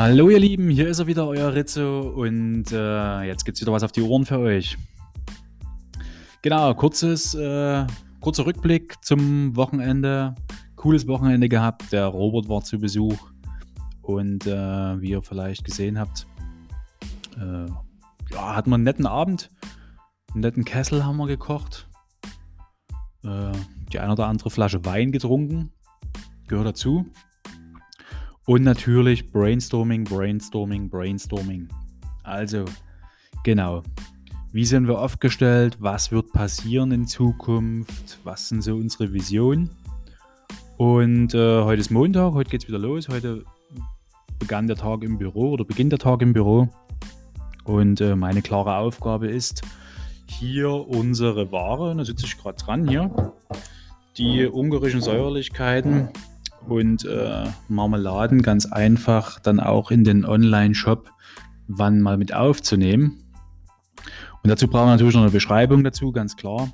Hallo ihr Lieben, hier ist er wieder, euer Rizzo und äh, jetzt gibt es wieder was auf die Ohren für euch. Genau, kurzes, äh, kurzer Rückblick zum Wochenende. Cooles Wochenende gehabt, der Robert war zu Besuch und äh, wie ihr vielleicht gesehen habt, äh, ja, hatten wir einen netten Abend, einen netten Kessel haben wir gekocht, äh, die ein oder andere Flasche Wein getrunken, gehört dazu. Und natürlich Brainstorming, Brainstorming, Brainstorming. Also, genau. Wie sind wir aufgestellt? Was wird passieren in Zukunft? Was sind so unsere Visionen? Und äh, heute ist Montag, heute geht es wieder los. Heute begann der Tag im Büro oder beginnt der Tag im Büro. Und äh, meine klare Aufgabe ist, hier unsere Ware, da sitze ich gerade dran hier, die ungarischen Säuerlichkeiten und äh, Marmeladen ganz einfach dann auch in den Online-Shop wann mal mit aufzunehmen. Und dazu brauchen wir natürlich noch eine Beschreibung dazu, ganz klar.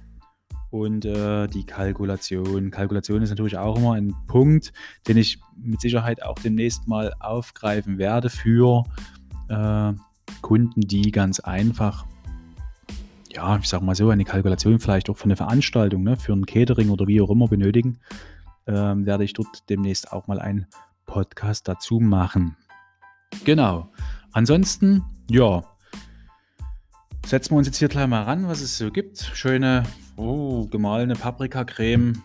Und äh, die Kalkulation. Kalkulation ist natürlich auch immer ein Punkt, den ich mit Sicherheit auch demnächst mal aufgreifen werde für äh, Kunden, die ganz einfach, ja, ich sag mal so, eine Kalkulation vielleicht auch für eine Veranstaltung, ne, für ein Catering oder wie auch immer benötigen ähm, werde ich dort demnächst auch mal einen Podcast dazu machen. Genau. Ansonsten, ja, setzen wir uns jetzt hier gleich mal ran, was es so gibt. Schöne, oh, gemahlene Paprikacreme,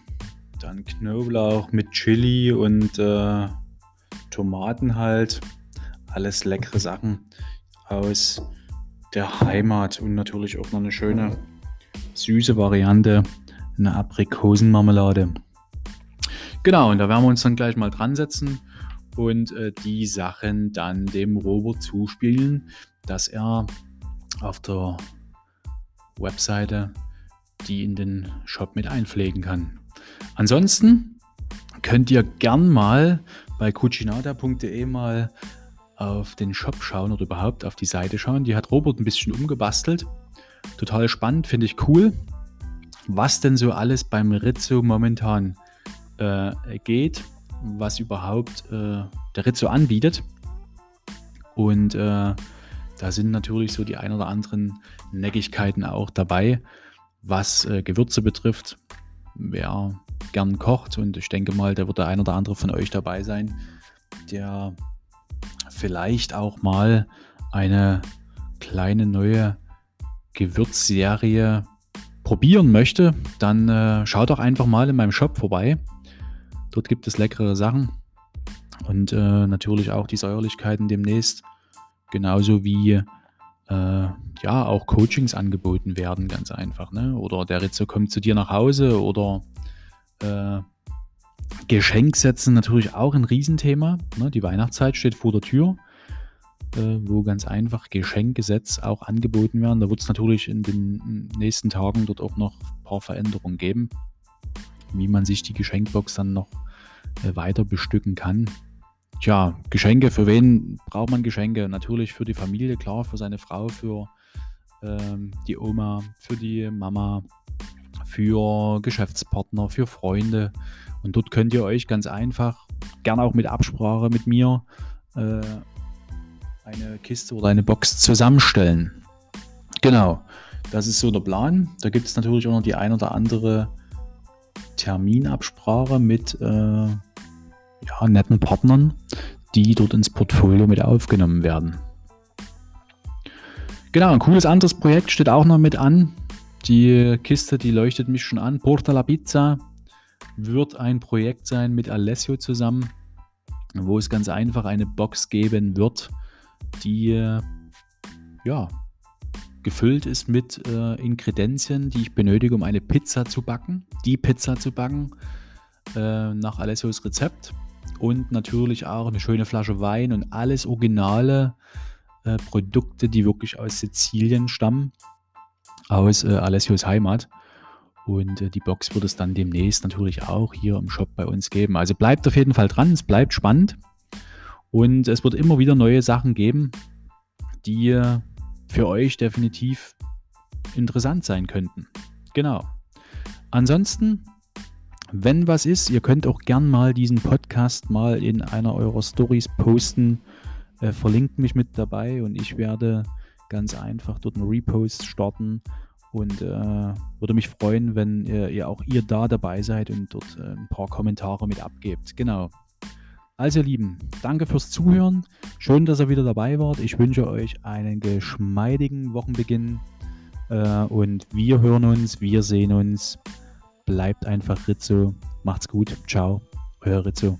dann Knoblauch mit Chili und äh, Tomaten halt. Alles leckere Sachen aus der Heimat und natürlich auch noch eine schöne süße Variante, eine Aprikosenmarmelade. Genau, und da werden wir uns dann gleich mal dran setzen und äh, die Sachen dann dem Robert zuspielen, dass er auf der Webseite die in den Shop mit einpflegen kann. Ansonsten könnt ihr gern mal bei cucinata.de mal auf den Shop schauen oder überhaupt auf die Seite schauen. Die hat Robert ein bisschen umgebastelt. Total spannend, finde ich cool. Was denn so alles beim Rizzo momentan äh, geht, was überhaupt äh, der Rizzo anbietet. Und äh, da sind natürlich so die ein oder anderen Neckigkeiten auch dabei, was äh, Gewürze betrifft. Wer gern kocht und ich denke mal, da wird der ein oder andere von euch dabei sein, der vielleicht auch mal eine kleine neue Gewürzserie probieren möchte, dann äh, schaut doch einfach mal in meinem Shop vorbei. Dort gibt es leckere Sachen und äh, natürlich auch die Säuerlichkeiten demnächst. Genauso wie äh, ja auch Coachings angeboten werden, ganz einfach. Ne? Oder der Ritze kommt zu dir nach Hause oder äh, Geschenk setzen natürlich auch ein Riesenthema. Ne? Die Weihnachtszeit steht vor der Tür, äh, wo ganz einfach Geschenkgesetz auch angeboten werden. Da wird es natürlich in den nächsten Tagen dort auch noch ein paar Veränderungen geben wie man sich die Geschenkbox dann noch äh, weiter bestücken kann. Tja, Geschenke, für wen braucht man Geschenke? Natürlich für die Familie, klar, für seine Frau, für ähm, die Oma, für die Mama, für Geschäftspartner, für Freunde. Und dort könnt ihr euch ganz einfach, gerne auch mit Absprache mit mir, äh, eine Kiste oder eine Box zusammenstellen. Genau, das ist so der Plan. Da gibt es natürlich auch noch die ein oder andere Terminabsprache mit äh, ja, netten Partnern, die dort ins Portfolio mit aufgenommen werden. Genau, ein cooles anderes Projekt steht auch noch mit an. Die Kiste, die leuchtet mich schon an. Porta la Pizza wird ein Projekt sein mit Alessio zusammen, wo es ganz einfach eine Box geben wird, die ja gefüllt ist mit äh, Ingredienzien, die ich benötige, um eine Pizza zu backen. Die Pizza zu backen äh, nach Alessios Rezept. Und natürlich auch eine schöne Flasche Wein und alles originale äh, Produkte, die wirklich aus Sizilien stammen, aus äh, Alessios Heimat. Und äh, die Box wird es dann demnächst natürlich auch hier im Shop bei uns geben. Also bleibt auf jeden Fall dran, es bleibt spannend. Und es wird immer wieder neue Sachen geben, die für euch definitiv interessant sein könnten. Genau. Ansonsten, wenn was ist, ihr könnt auch gern mal diesen Podcast mal in einer eurer Stories posten, äh, verlinkt mich mit dabei und ich werde ganz einfach dort einen Repost starten und äh, würde mich freuen, wenn ihr, ihr, auch ihr da dabei seid und dort äh, ein paar Kommentare mit abgebt. Genau. Also ihr Lieben, danke fürs Zuhören. Schön, dass ihr wieder dabei wart. Ich wünsche euch einen geschmeidigen Wochenbeginn äh, und wir hören uns, wir sehen uns. Bleibt einfach Rizzo. Macht's gut. Ciao. Euer Rizzo.